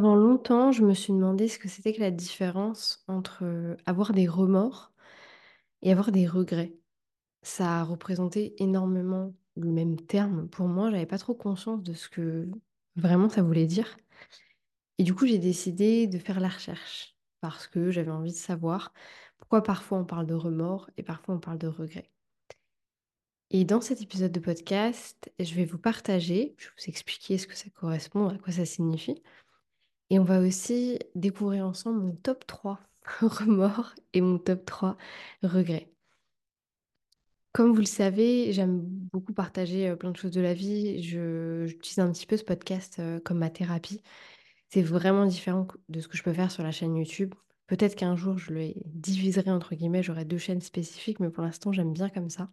Pendant longtemps, je me suis demandé ce que c'était que la différence entre euh, avoir des remords et avoir des regrets. Ça a représenté énormément le même terme. Pour moi, j'avais pas trop conscience de ce que vraiment ça voulait dire. Et du coup, j'ai décidé de faire la recherche parce que j'avais envie de savoir pourquoi parfois on parle de remords et parfois on parle de regrets. Et dans cet épisode de podcast, je vais vous partager, je vais vous expliquer ce que ça correspond, à quoi ça signifie. Et on va aussi découvrir ensemble mon top 3 remords et mon top 3 regrets. Comme vous le savez, j'aime beaucoup partager euh, plein de choses de la vie. J'utilise un petit peu ce podcast euh, comme ma thérapie. C'est vraiment différent de ce que je peux faire sur la chaîne YouTube. Peut-être qu'un jour, je le diviserai entre guillemets, j'aurai deux chaînes spécifiques, mais pour l'instant, j'aime bien comme ça.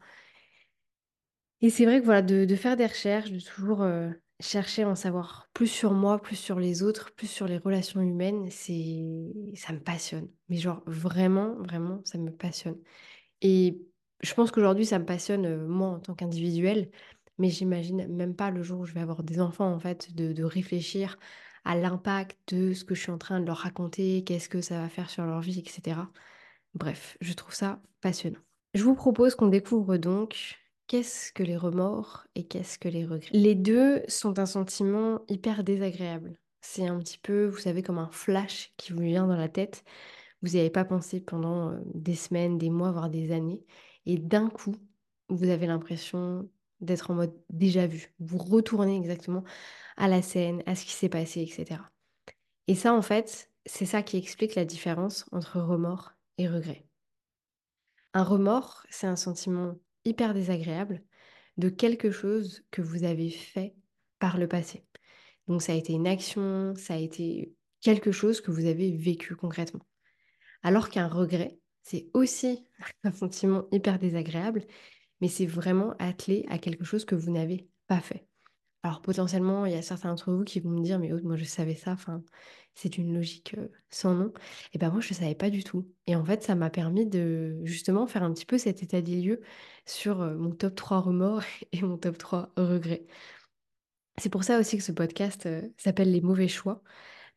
Et c'est vrai que voilà, de, de faire des recherches, de toujours euh, chercher à en savoir plus sur moi, plus sur les autres, plus sur les relations humaines, c'est, ça me passionne. Mais genre vraiment, vraiment, ça me passionne. Et je pense qu'aujourd'hui, ça me passionne euh, moi en tant qu'individuel, mais j'imagine même pas le jour où je vais avoir des enfants, en fait, de, de réfléchir à l'impact de ce que je suis en train de leur raconter, qu'est-ce que ça va faire sur leur vie, etc. Bref, je trouve ça passionnant. Je vous propose qu'on découvre donc qu'est-ce que les remords et qu'est-ce que les regrets? Les deux sont un sentiment hyper désagréable. C'est un petit peu, vous savez, comme un flash qui vous vient dans la tête. Vous n'y avez pas pensé pendant des semaines, des mois, voire des années. Et d'un coup, vous avez l'impression d'être en mode déjà vu. Vous retournez exactement à la scène, à ce qui s'est passé, etc. Et ça, en fait, c'est ça qui explique la différence entre remords et regrets. Un remords, c'est un sentiment hyper désagréable de quelque chose que vous avez fait par le passé. Donc ça a été une action, ça a été quelque chose que vous avez vécu concrètement. Alors qu'un regret, c'est aussi un sentiment hyper désagréable, mais c'est vraiment attelé à quelque chose que vous n'avez pas fait. Alors potentiellement, il y a certains d'entre vous qui vont me dire, mais oh, moi je savais ça, enfin, c'est une logique sans nom. Et ben moi je ne savais pas du tout. Et en fait, ça m'a permis de justement faire un petit peu cet état des lieux sur mon top 3 remords et mon top 3 regrets. C'est pour ça aussi que ce podcast s'appelle Les mauvais choix,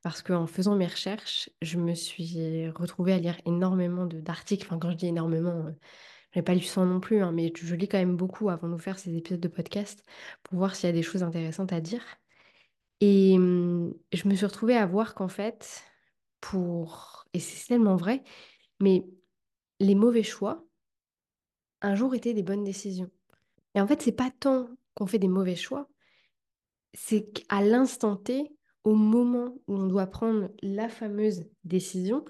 parce qu'en faisant mes recherches, je me suis retrouvée à lire énormément d'articles. Enfin, quand je dis énormément, je n'ai pas lu 100 non plus, hein, mais je lis quand même beaucoup avant de vous faire ces épisodes de podcast pour voir s'il y a des choses intéressantes à dire. Et hum, je me suis retrouvée à voir qu'en fait, pour... Et c'est tellement vrai, mais les mauvais choix, un jour, étaient des bonnes décisions. Et en fait, c'est pas tant qu'on fait des mauvais choix, c'est qu'à l'instant T, au moment où on doit prendre la fameuse décision,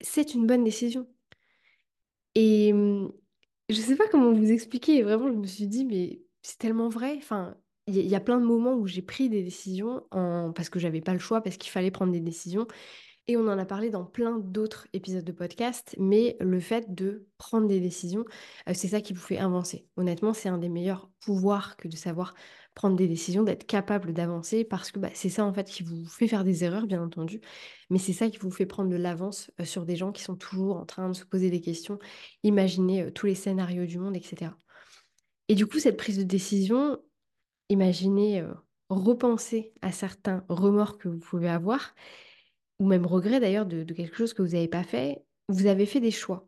c'est une bonne décision. Et hum, je sais pas comment vous expliquer. Vraiment, je me suis dit, mais c'est tellement vrai. Enfin, il y, a plein de moments où j'ai pris des décisions parce que j'avais pas le choix, parce qu'il fallait prendre des décisions. Et on en a parlé dans plein d'autres épisodes de podcast, mais le fait de prendre des décisions, c'est ça qui vous fait avancer. Honnêtement, c'est un des meilleurs pouvoirs que de savoir prendre des décisions, d'être capable d'avancer, parce que bah, c'est ça en fait qui vous fait faire des erreurs, bien entendu, mais c'est ça qui vous fait prendre de l'avance euh, sur des gens qui sont toujours en train de se poser des questions, imaginer euh, tous les scénarios du monde, etc. Et du coup, cette prise de décision, imaginez, repenser à certains remords que vous pouvez avoir ou même regret d'ailleurs de quelque chose que vous n'avez pas fait, vous avez fait des choix.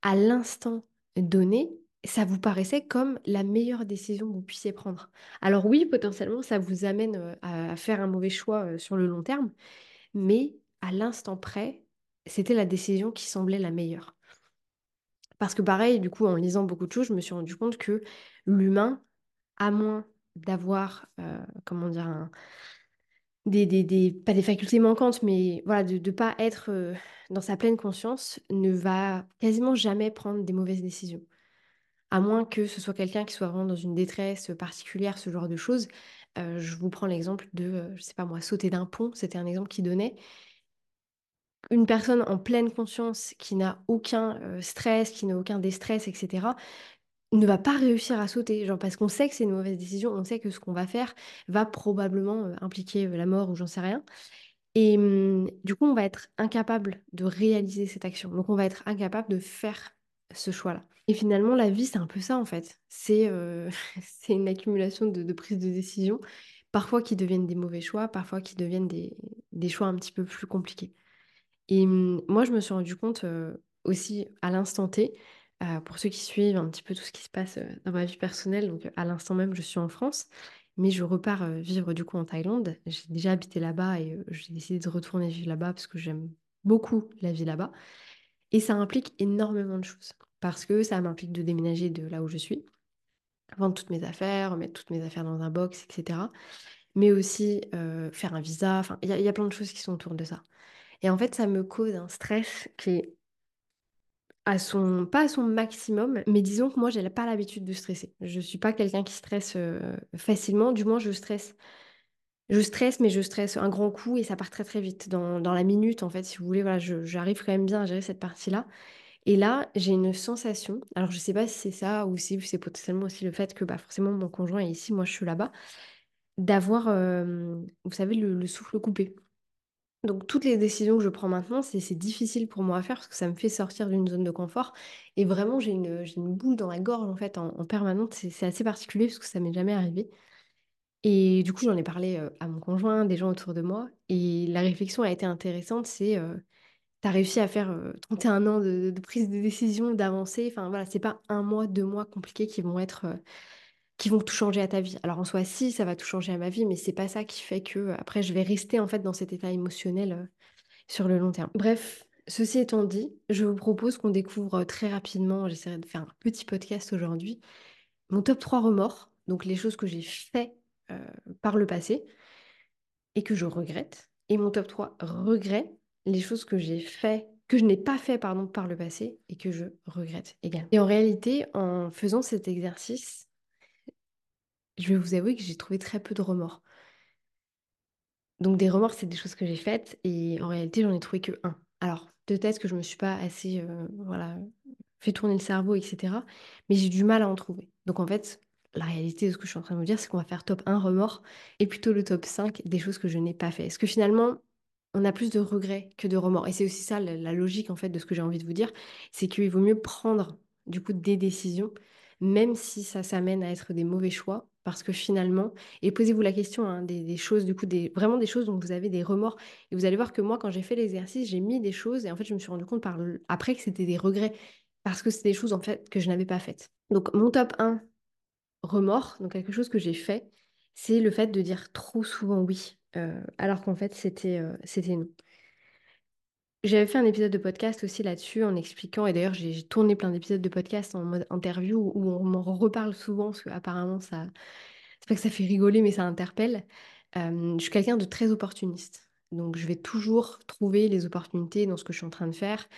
À l'instant donné, ça vous paraissait comme la meilleure décision que vous puissiez prendre? Alors oui, potentiellement, ça vous amène à faire un mauvais choix sur le long terme, mais à l'instant près, c'était la décision qui semblait la meilleure. Parce que pareil, du coup, en lisant beaucoup de choses, je me suis rendu compte que l'humain, à moins d'avoir, comment dire, pas des facultés manquantes, mais voilà, de ne pas être dans sa pleine conscience, ne va quasiment jamais prendre des mauvaises décisions. À moins que ce soit quelqu'un qui soit vraiment dans une détresse particulière, ce genre de choses. Euh, je vous prends l'exemple de, euh, je sais pas moi, sauter d'un pont, c'était un exemple qui donnait. Une personne en pleine conscience qui n'a aucun euh, stress, qui n'a aucun déstress, etc., ne va pas réussir à sauter, genre parce qu'on sait que c'est une mauvaise décision, on sait que ce qu'on va faire va probablement impliquer la mort ou j'en sais rien. Et hum, du coup, on va être incapable de réaliser cette action. Donc, on va être incapable de faire ce choix-là. Et finalement, la vie, c'est un peu ça, en fait. C'est euh, c'est une accumulation de, de prises de décision parfois qui deviennent des mauvais choix, parfois qui deviennent des, des choix un petit peu plus compliqués. Et hum, moi, je me suis rendu compte aussi à l'instant T, euh, pour ceux qui suivent un petit peu tout ce qui se passe dans ma vie personnelle, donc à l'instant même, je suis en France, mais je repars vivre du coup en Thaïlande. J'ai déjà habité là-bas et j'ai décidé de retourner vivre là-bas parce que j'aime beaucoup la vie là-bas. Et ça implique énormément de choses parce que ça m'implique de déménager de là où je suis, vendre toutes mes affaires, remettre toutes mes affaires dans un box, etc. Mais aussi faire un visa, enfin, il y, a- plein de choses qui sont autour de ça. Et en fait, ça me cause un stress qui est à son, pas à son maximum, mais disons que moi, j'ai pas l'habitude de stresser. Je suis pas quelqu'un qui stresse euh, facilement, du moins, je stresse. Je stresse, mais je stresse un grand coup et ça part très très vite. Dans, dans la minute, en fait, si vous voulez, voilà, je- j'arrive quand même bien à gérer cette partie-là. Et là, j'ai une sensation, alors je sais pas si c'est ça ou si c'est potentiellement aussi le fait que bah, forcément mon conjoint est ici, moi je suis là-bas, d'avoir, vous savez, le le souffle coupé. Donc toutes les décisions que je prends maintenant, c'est difficile pour moi à faire parce que ça me fait sortir d'une zone de confort. Et vraiment, j'ai une, boule dans la gorge en fait en, en. C'est assez particulier parce que ça m'est jamais arrivé. Et du coup, j'en ai parlé à mon conjoint, des gens autour de moi. Et la réflexion a été intéressante. C'est, tu as réussi à faire euh, 31 ans de, prise de décision, d'avancer. Enfin voilà, c'est pas un mois, deux mois compliqués qui vont être, qui vont tout changer à ta vie. Alors en soi, si, ça va tout changer à ma vie, mais c'est pas ça qui fait que après je vais rester en fait dans cet état émotionnel. sur le long terme. Bref, ceci étant dit, je vous propose qu'on découvre très rapidement, j'essaierai de faire un petit podcast aujourd'hui, mon top 3 remords, donc les choses que j'ai fait par le passé et que je regrette, et mon top 3 regrets, les choses que j'ai fait, que je n'ai pas fait pardon, par le passé et que je regrette également. Et en réalité, en faisant cet exercice, je vais vous avouer que j'ai trouvé très peu de remords. Donc des remords, c'est des choses que j'ai faites et en réalité, j'en ai trouvé que un. Alors, peut-être que je me suis pas assez, euh, voilà, fait tourner le cerveau, etc. Mais j'ai du mal à en trouver. Donc en fait, la réalité de ce que je suis en train de vous dire, c'est qu'on va faire top un remords et plutôt le top 5 des choses que je n'ai pas fait. Est-ce que finalement, on a plus de regrets que de remords? Et c'est aussi ça la, logique en fait de ce que j'ai envie de vous dire, c'est qu'il vaut mieux prendre du coup des décisions, même si ça s'amène à être des mauvais choix, parce que finalement, et posez-vous la question, hein, des, choses, du coup, des, vraiment des choses dont vous avez des remords. Et vous allez voir que moi, quand j'ai fait l'exercice, j'ai mis des choses et en fait, je me suis rendu compte par après que c'était des regrets parce que c'est des choses en fait que je n'avais pas faites. Donc, mon top un remords, donc quelque chose que j'ai fait, c'est le fait de dire trop souvent oui, alors qu'en fait, c'était euh, c'était non. J'avais fait un épisode de podcast aussi là-dessus en expliquant, et d'ailleurs j'ai j'ai tourné plein d'épisodes de podcast en mode interview où on m'en reparle souvent parce qu'apparemment ça, c'est pas que ça fait rigoler, mais ça interpelle. Euh, je suis quelqu'un de très opportuniste. Donc, je vais toujours trouver les opportunités dans ce que je suis en train de faire.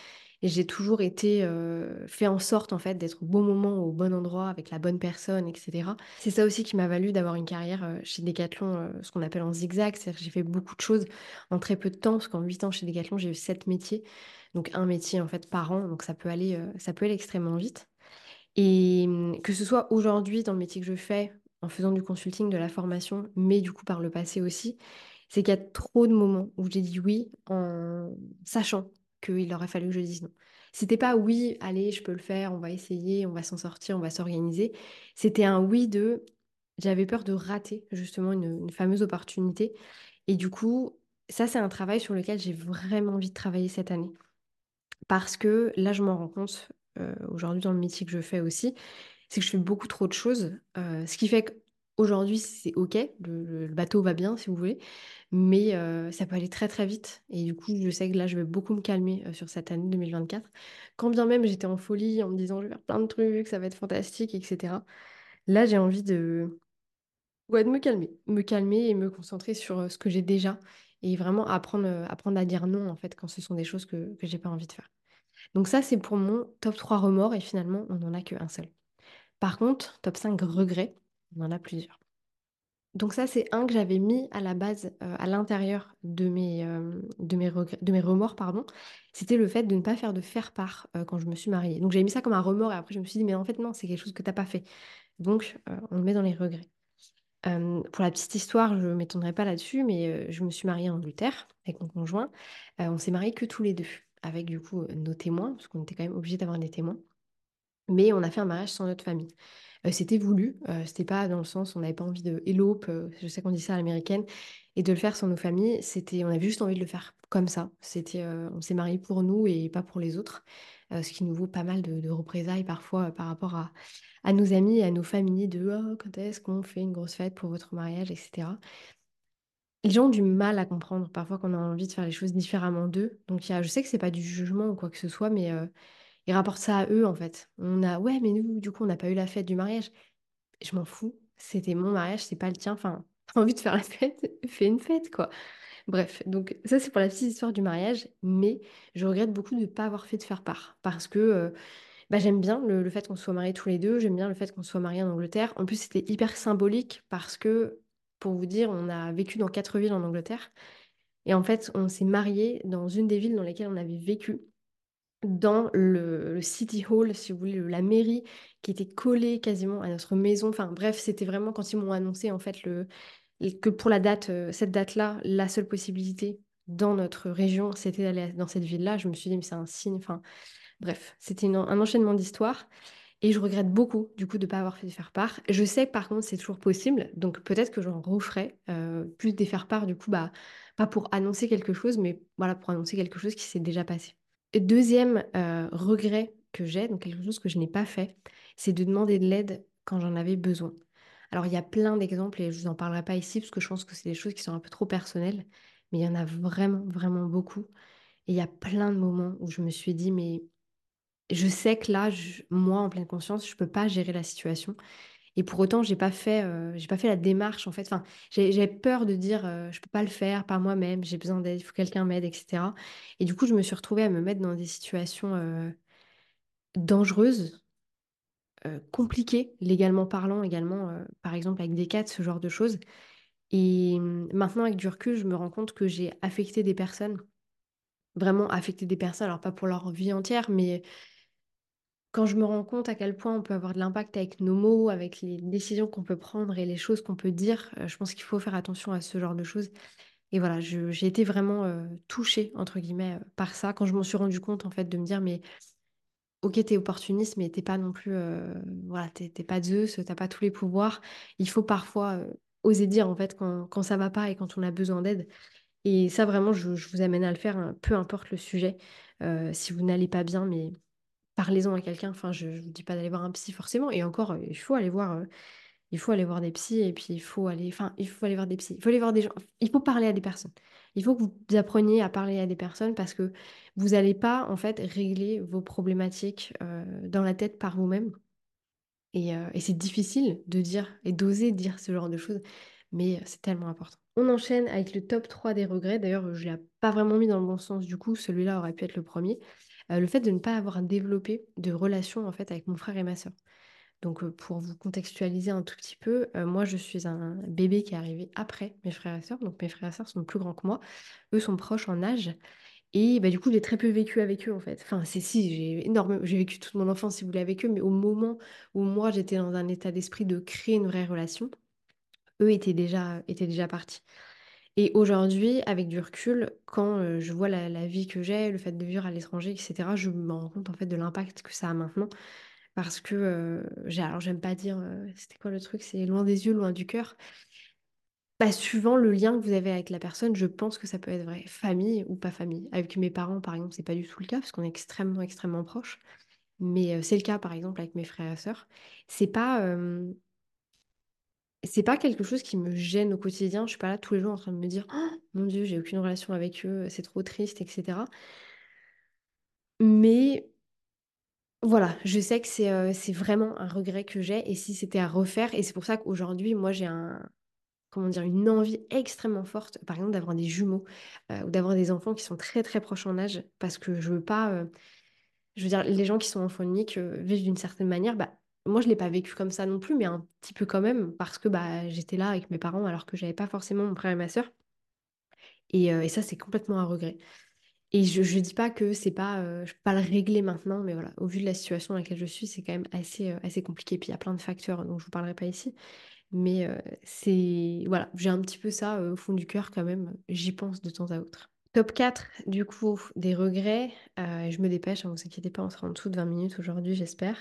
Et j'ai toujours été euh, fait en sorte, en fait, d'être au bon moment, au bon endroit, avec la bonne personne, etc. C'est ça aussi qui m'a valu d'avoir une carrière euh, chez Decathlon, euh, ce qu'on appelle en zigzag. C'est-à-dire que j'ai fait beaucoup de choses en très peu de temps, parce qu'en 8 ans chez Decathlon, j'ai eu 7 métiers. Donc, un métier, en fait, par an. Donc, ça peut aller, ça peut aller extrêmement vite. Et hum, que ce soit aujourd'hui dans le métier que je fais, en faisant du consulting, de la formation, mais du coup par le passé aussi, c'est qu'il y a trop de moments où j'ai dit oui en sachant qu'il aurait fallu que je dise non. C'était pas oui, allez, je peux le faire, on va essayer, on va s'en sortir, on va s'organiser. C'était un oui de j'avais peur de rater justement une, fameuse opportunité. Et du coup, ça c'est un travail sur lequel j'ai vraiment envie de travailler cette année. Parce que là, je m'en rends compte euh, aujourd'hui dans le métier que je fais aussi, c'est que je fais beaucoup trop de choses. euh, ce qui fait qu'aujourd'hui, c'est OK, le, bateau va bien si vous voulez, mais ça peut aller très très vite. Et du coup, je sais que là, je vais beaucoup me calmer sur cette année 2024. Quand bien même j'étais en folie en me disant je vais faire plein de trucs, ça va être fantastique, etc. Là, j'ai envie de, ouais, de me calmer, me calmer et me concentrer sur ce que j'ai déjà et vraiment apprendre, apprendre à dire non en fait quand ce sont des choses que, que j'ai pas envie de faire. Donc ça, c'est pour mon top 3 remords et finalement, on n'en a qu'un seul. Par contre, top 5 regrets, on en a plusieurs. Donc ça, c'est un que j'avais mis à la base, euh, à l'intérieur de mes, euh, de mes remords, pardon. C'était le fait de ne pas faire de faire-part euh, quand je me suis mariée. Donc j'avais mis ça comme un remords et après je me suis dit, mais en fait non, c'est quelque chose que t'as pas fait. Donc on le met dans les regrets. Pour la petite histoire, je ne m'étendrai pas là-dessus, mais je me suis mariée en Angleterre avec mon conjoint. On s'est mariés que tous les deux, avec du coup nos témoins, parce qu'on était quand même obligés d'avoir des témoins. Mais on a fait un mariage sans notre famille. Heu, c'était voulu, heu, c'était pas dans le sens on n'avait pas envie de élope, heu, je sais qu'on dit ça à l'américaine et de le faire sans nos familles. C'était on avait juste envie de le faire comme ça. C'était, heu, on s'est mariés pour nous et pas pour les autres, ce qui nous vaut pas mal de représailles parfois, par rapport à à nos amis et à nos familles de: «Oh, quand est-ce qu'on fait une grosse fête pour votre mariage?» et cetera. Les gens ont du mal à comprendre parfois qu'on a envie de faire les choses différemment d'eux. Donc je sais que c'est pas du jugement ou quoi que ce soit, mais, ils rapportent ça à eux, en fait. On a: «Ouais, mais nous, du coup, on n'a pas eu la fête du mariage». Je m'en fous, c'était mon mariage, c'est pas le tien. Enfin, tu as envie de faire la fête, fais une fête, quoi. Bref, donc ça, c'est pour la petite histoire du mariage, mais je regrette beaucoup de ne pas avoir fait de faire-part parce que, heu, bah, j'aime bien le le fait qu'on soit mariés tous les 2. j'aime bien le fait qu'on soit mariés en Angleterre. En plus, c'était hyper symbolique parce que, pour vous dire, on a vécu dans 4 villes en Angleterre et en fait, on s'est mariés dans une des villes dans lesquelles on avait vécu dans le city hall, si vous voulez, le la mairie qui était collée quasiment à notre maison. Enfin bref, c'était vraiment quand ils m'ont annoncé en fait le que pour la date, heu, cette date-là, la seule possibilité dans notre région, c'était d'aller dans cette ville-là. Je me suis dit: «Mais c'est un signe», enfin bref, c'était un enchaînement d'histoires et je regrette beaucoup du coup de ne pas avoir fait faire-part. Je sais par contre c'est toujours possible, donc peut-être que j'en referai, heu, plus des faire-part du coup, bah, pas pour annoncer quelque chose, mais voilà, pour annoncer quelque chose qui s'est déjà passé. Deuxième e regret que j'ai, donc quelque chose que je n'ai pas fait, c'est de demander de l'aide quand j'en avais besoin. Alors il y a plein d'exemples et je vous en parlerai pas ici parce que je pense que c'est des choses qui sont un peu trop personnelles, mais il y en a vraiment, vraiment beaucoup et il y a plein de moments où je me suis dit: «Mais je sais que là, moi, en pleine conscience, je peux pas gérer la situation» et pour autant j'ai pas fait, heu, j'ai pas fait la démarche en fait. Enfin, j'ai peur de dire, heu: «Je peux pas le faire par moi-même, j'ai besoin d'aide, il faut que quelqu'un m'aide» et cetera et du coup, je me suis retrouvée à me mettre dans des situations, heu, dangereuses, heu, compliquées, légalement parlant également, par exemple avec des CAT, ce genre de choses et mmh, maintenant avec du recul, je me rends compte que j'ai affecté des personnes, vraiment affecté des personnes, alors pas pour leur vie entière, mais quand je me rends compte à quel point on peut avoir de l'impact avec nos mots, avec les décisions qu'on peut prendre et les choses qu'on peut dire, heu, je pense qu'il faut faire attention à ce genre de choses. Et voilà, j'ai été vraiment, heu, «touchée» entre guillemets, heu, par ça. Quand je m'en suis rendu compte en fait de me dire: «Mais OK, tu es opportuniste, mais tu es pas non plus, voilà, tu es tu es pas Zeus, tu as pas tous les pouvoirs». Il faut parfois, oser dire en fait quand quand ça va pas et quand on a besoin d'aide. Et ça vraiment je vous amène à le faire, hein, peu importe le sujet, si vous n'allez pas bien, mais parlez-en à quelqu'un. Enfin, je je vous dis pas d'aller voir un psy forcément et encore, heu, il faut aller voir, heu, il faut aller voir des psys et puis il faut aller enfin, il faut aller voir des psys. Il faut aller voir des gens il faut parler à des personnes. Il faut que vous appreniez à parler à des personnes parce que vous allez pas, en fait, régler vos problématiques, heu, dans la tête par vous-même et et c'est difficile de dire et d'oser dire ce genre de choses, mais c'est tellement important. On enchaîne avec le top 3 des regrets. D'ailleurs, je l'ai pas vraiment mis dans le bon sens du coup, celui-là aurait pu être le premier. Er le fait de ne pas avoir développé de relation, en fait, avec mon frère et ma sœur. Donc heu, pour vous contextualiser un tout petit peu, heu, moi je suis un bébé qui est arrivé après mes frères et sœurs, donc mes frères et sœurs sont plus grands que moi. Eux sont proches en âge et bah, du coup j'ai très peu vécu avec eux en fait. Enfin c'est si, j'ai énorme j'ai vécu toute mon enfance si vous voulez avec eux, mais au moment où moi j'étais dans un état d'esprit de créer une vraie relation, eux étaient déjà étaient déjà partis. Et aujourd'hui, avec du recul, quand, je vois la vie que j'ai, le fait de vivre à l'étranger et cetera, je me rends compte en fait de l'impact que ça a maintenant. Parce que, alors j'aime pas dire, c'était quoi le truc? C'est loin des yeux, loin du cœur. Bah, suivant le lien que vous avez avec la personne, je pense que ça peut être vrai. Famille ou pas famille. Avec mes parents, par exemple, c'est pas du tout le cas parce qu'on est extrêmement, extrêmement proches. Mais, c'est le cas, par exemple, avec mes frères et sœurs. C'est pas, c'est pas quelque chose qui me gêne au quotidien. Je suis pas là tous les jours en train de me dire: «Oh mon Dieu, j'ai aucune relation avec eux, c'est trop triste» et cetera. Mais voilà, je sais que c'est, heu, c'est vraiment un regret que j'ai et si c'était à refaire et c'est pour ça qu'aujourd'hui, moi, j'ai un comment dire? Une envie extrêmement forte, par exemple, d'avoir des jumeaux, heu, ou d'avoir des enfants qui sont très, très proches en âge parce que je veux pas, heu, je veux dire, les gens qui sont enfants uniques, vivent d'une certaine manière. Bah, moi, je l'ai pas vécu comme ça non plus, mais un petit peu quand même parce que, bah, j'étais là avec mes parents alors que j'avais pas forcément mon frère et ma sœur et ça, c'est complètement un regret. Et je je dis pas que c'est pas, peux pas le régler maintenant, mais voilà, au vu de la situation dans laquelle je suis, c'est quand même assez, heu, assez compliqué. Puis il y a plein de facteurs dont je vous parlerai pas ici. Mais, c'est voilà, j'ai un petit peu ça, au fond du cœur quand même, j'y pense de temps à autre. Top 4 du coup, des regrets. Euh, je me dépêche, ne vous inquiétez pas, on sera en dessous de 20 minutes aujourd'hui, j'espère.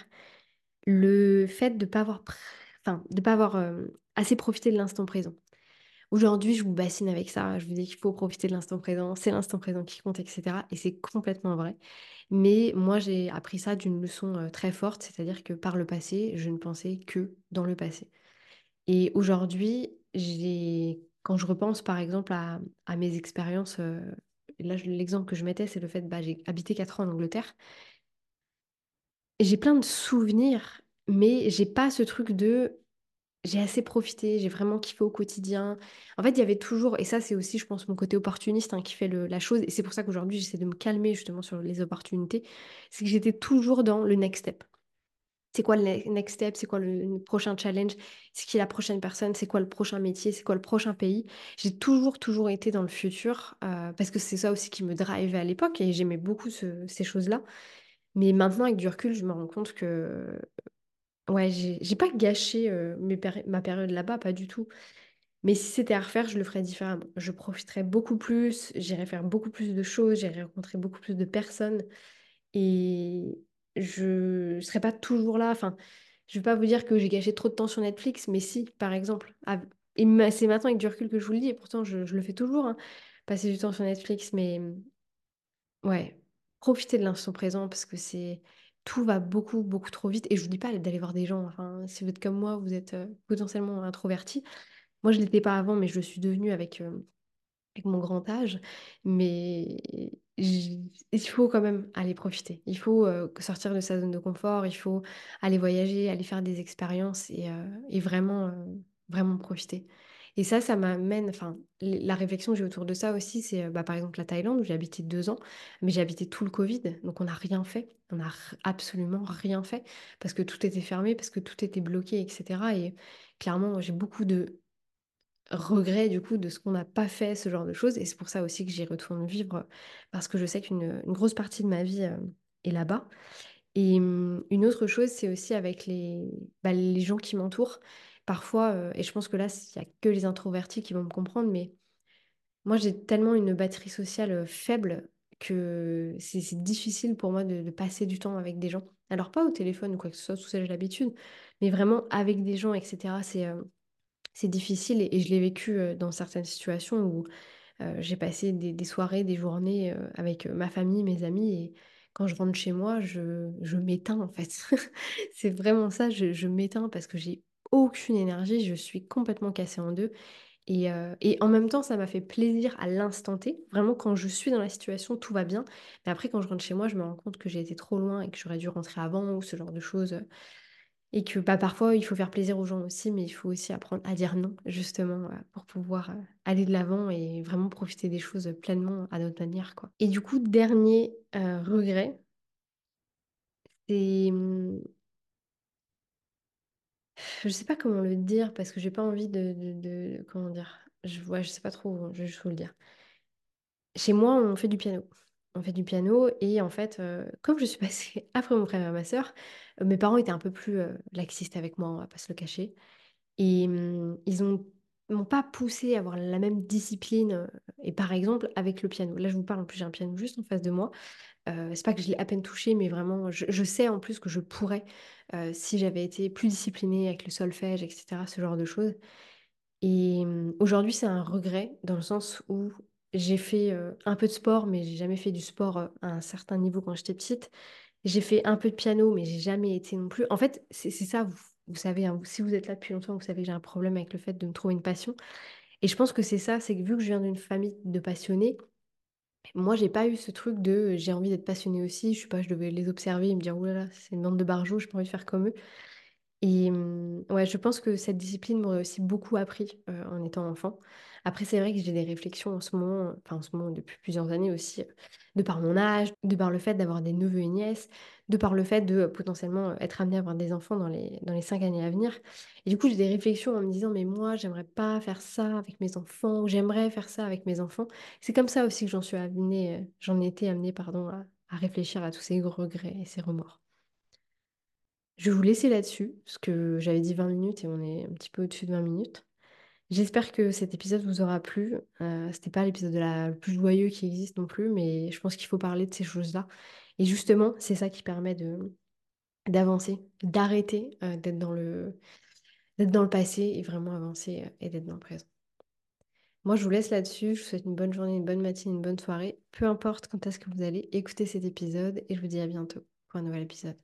Le fait de ne pas avoir, enfin, de pas avoir euh, assez profité de l'instant présent. Aujourd'hui, je vous bassine avec ça. Je vous dis qu'il faut profiter de l'instant présent. C'est l'instant présent qui compte, etc. Et c'est complètement vrai. Mais moi, j'ai appris ça d'une leçon euh, très forte, c'est-à-dire que par le passé, je ne pensais que dans le passé. Et aujourd'hui, quand je repense par exemple à, mes expériences, euh, là l'exemple que je mettais, c'est le fait, bah, j'ai habité 4 ans en Angleterre. J'ai plein de souvenirs, mais j'ai pas ce truc de j'ai assez profité, j'ai vraiment kiffé au quotidien. En fait, il y avait toujours, et ça c'est aussi, je pense, mon côté opportuniste hein, qui fait la chose, et c'est pour ça qu'aujourd'hui j'essaie de me calmer justement sur les opportunités, c'est que j'étais toujours dans le next step. C'est quoi le ne- next step? C'est quoi le, prochain challenge? C'est qui la prochaine personne? C'est quoi le prochain métier? C'est quoi le prochain pays? J'ai toujours, toujours été dans le futur euh, parce que c'est ça aussi qui me drivait à l'époque et j'aimais beaucoup ce- ces choses-là. Mais maintenant, avec du recul, je me rends compte que ouais, j'ai pas gâché ma période là-bas, pas du tout. Mais si c'était à refaire, je le ferais différemment. Je profiterais beaucoup plus, j'irais faire beaucoup plus de choses, j'irais rencontrer beaucoup plus de personnes. Et je ne serai pas toujours là. Enfin, je ne vais pas vous dire que j'ai gâché trop de temps sur Netflix, mais si, par exemple. Et c'est maintenant avec du recul que je vous le dis, et pourtant je, je le fais toujours, hein, passer du temps sur Netflix, mais ouais, profitez de l'instant présent parce que c'est tout va beaucoup, beaucoup trop vite. Et je vous dis pas d'aller voir des gens. Si vous êtes comme moi, vous êtes euh, potentiellement introverti. Moi, je ne l'étais pas avant, mais je le suis devenue avec, euh, avec mon grand âge, mais il faut quand même aller profiter. Il faut euh, sortir de sa zone de confort, il faut aller voyager, aller faire des expériences et, et vraiment, vraiment profiter. Et ça, ça m'amène, enfin, la réflexion que j'ai autour de ça aussi, c'est euh, bah, par exemple la Thaïlande où j'ai habité deux ans, mais j'ai habité tout le Covid, donc on n'a rien fait, on n'a absolument rien fait parce que tout était fermé, parce que tout était bloqué, etc. Et clairement, j'ai beaucoup de regret du coup de ce qu'on n'a pas fait, ce genre de choses. Et c'est pour ça aussi que j'y retourne vivre, parce que je sais qu'une une grosse partie de ma vie euh, est là-bas. Et hum, une autre chose, c'est aussi avec les, bah, les gens qui m'entourent. Parfois, euh, et je pense que là, il n'y a que les introvertis qui vont me comprendre, mais moi, j'ai tellement une batterie sociale euh, faible que c'est difficile pour moi de, passer du temps avec des gens. Alors pas au téléphone ou quoi que ce soit, tout ça j'ai l'habitude, mais vraiment avec des gens, etc. C'est euh, c'est difficile et, je l'ai vécu dans certaines situations où j'ai passé des, soirées, des journées avec ma famille, mes amis et quand je rentre chez moi, je, je m'éteins en fait. C'est vraiment ça, je m'éteins parce que j'ai aucune énergie, je suis complètement cassée en deux et, euh, et en même temps, ça m'a fait plaisir à l'instant T. Vraiment, quand je suis dans la situation, tout va bien. Mais après, quand je rentre chez moi, je me rends compte que j'ai été trop loin et que j'aurais dû rentrer avant ou ce genre de choses. Et que bah, parfois, il faut faire plaisir aux gens aussi, mais il faut aussi apprendre à dire non, justement, euh, pour pouvoir euh, aller de l'avant et vraiment profiter des choses pleinement à notre manière. Et du coup, dernier euh, regret, c'est... Je sais pas comment le dire parce que j'ai pas envie de, Comment dire? Je, ouais, je sais pas trop, je vais vous le dire. Chez moi, on fait du piano. On fait du piano et en fait, euh, comme je suis passée après mon frère et ma sœur, euh, mes parents étaient un peu plus euh, laxistes avec moi, on va pas se le cacher. Et hum, ils ont m'ont pas poussé à avoir la même discipline. euh, Et par exemple, avec le piano. Là, je vous parle, en plus, j'ai un piano juste en face de moi. Euh, c'est pas que je l'ai à peine touché, mais vraiment, je, sais en plus que je pourrais, euh, si j'avais été plus disciplinée avec le solfège, etc., ce genre de choses. Et hum, aujourd'hui, c'est un regret dans le sens où j'ai fait euh, un peu de sport, mais j'ai jamais fait du sport à un certain niveau quand j'étais petite. J'ai fait un peu de piano, mais j'ai jamais été non plus. En fait, c'est ça, vous savez, hein, si vous êtes là depuis longtemps, vous savez j'ai un problème avec le fait de me trouver une passion. Et je pense que c'est ça, c'est que vu que je viens d'une famille de passionnés, moi, j'ai pas eu ce truc de j'ai envie d'être passionnée aussi. Je sais pas, je devais les observer et me dire, là, c'est une bande de barjots, j'ai pas envie de faire comme eux. Et hum, ouais, je pense que cette discipline m'aurait aussi beaucoup appris euh, en étant enfant. Après, c'est vrai que j'ai des réflexions en ce moment, enfin en ce moment depuis plusieurs années aussi, de par mon âge, de par le fait d'avoir des neveux et nièces, de par le fait de euh, potentiellement euh, être amenée à avoir des enfants dans les, dans les cinq années à venir. Et du coup, j'ai des réflexions en me disant, mais moi, j'aimerais pas faire ça avec mes enfants, ou j'aimerais faire ça avec mes enfants. C'est comme ça aussi que j'en suis amenée, euh, j'en ai été amenée, pardon, à, à réfléchir à tous ces regrets et ces remords. Je vais vous laisser là-dessus, parce que j'avais dit 20 minutes et on est un petit peu au-dessus de 20 minutes. J'espère que cet épisode vous aura plu. Euh, c'était pas l'épisode le plus joyeux qui existe non plus, mais je pense qu'il faut parler de ces choses-là. Et justement, c'est ça qui permet de d'avancer, d'arrêter euh, d'être dans le passé et vraiment avancer euh, et d'être dans le présent. Moi, je vous laisse là-dessus. Je vous souhaite une bonne journée, une bonne matinée, une bonne soirée. Peu importe quand est-ce que vous allez écouter cet épisode et je vous dis à bientôt pour un nouvel épisode.